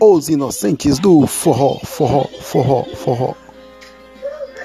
Os inocentes do forró, forró, forró, forró.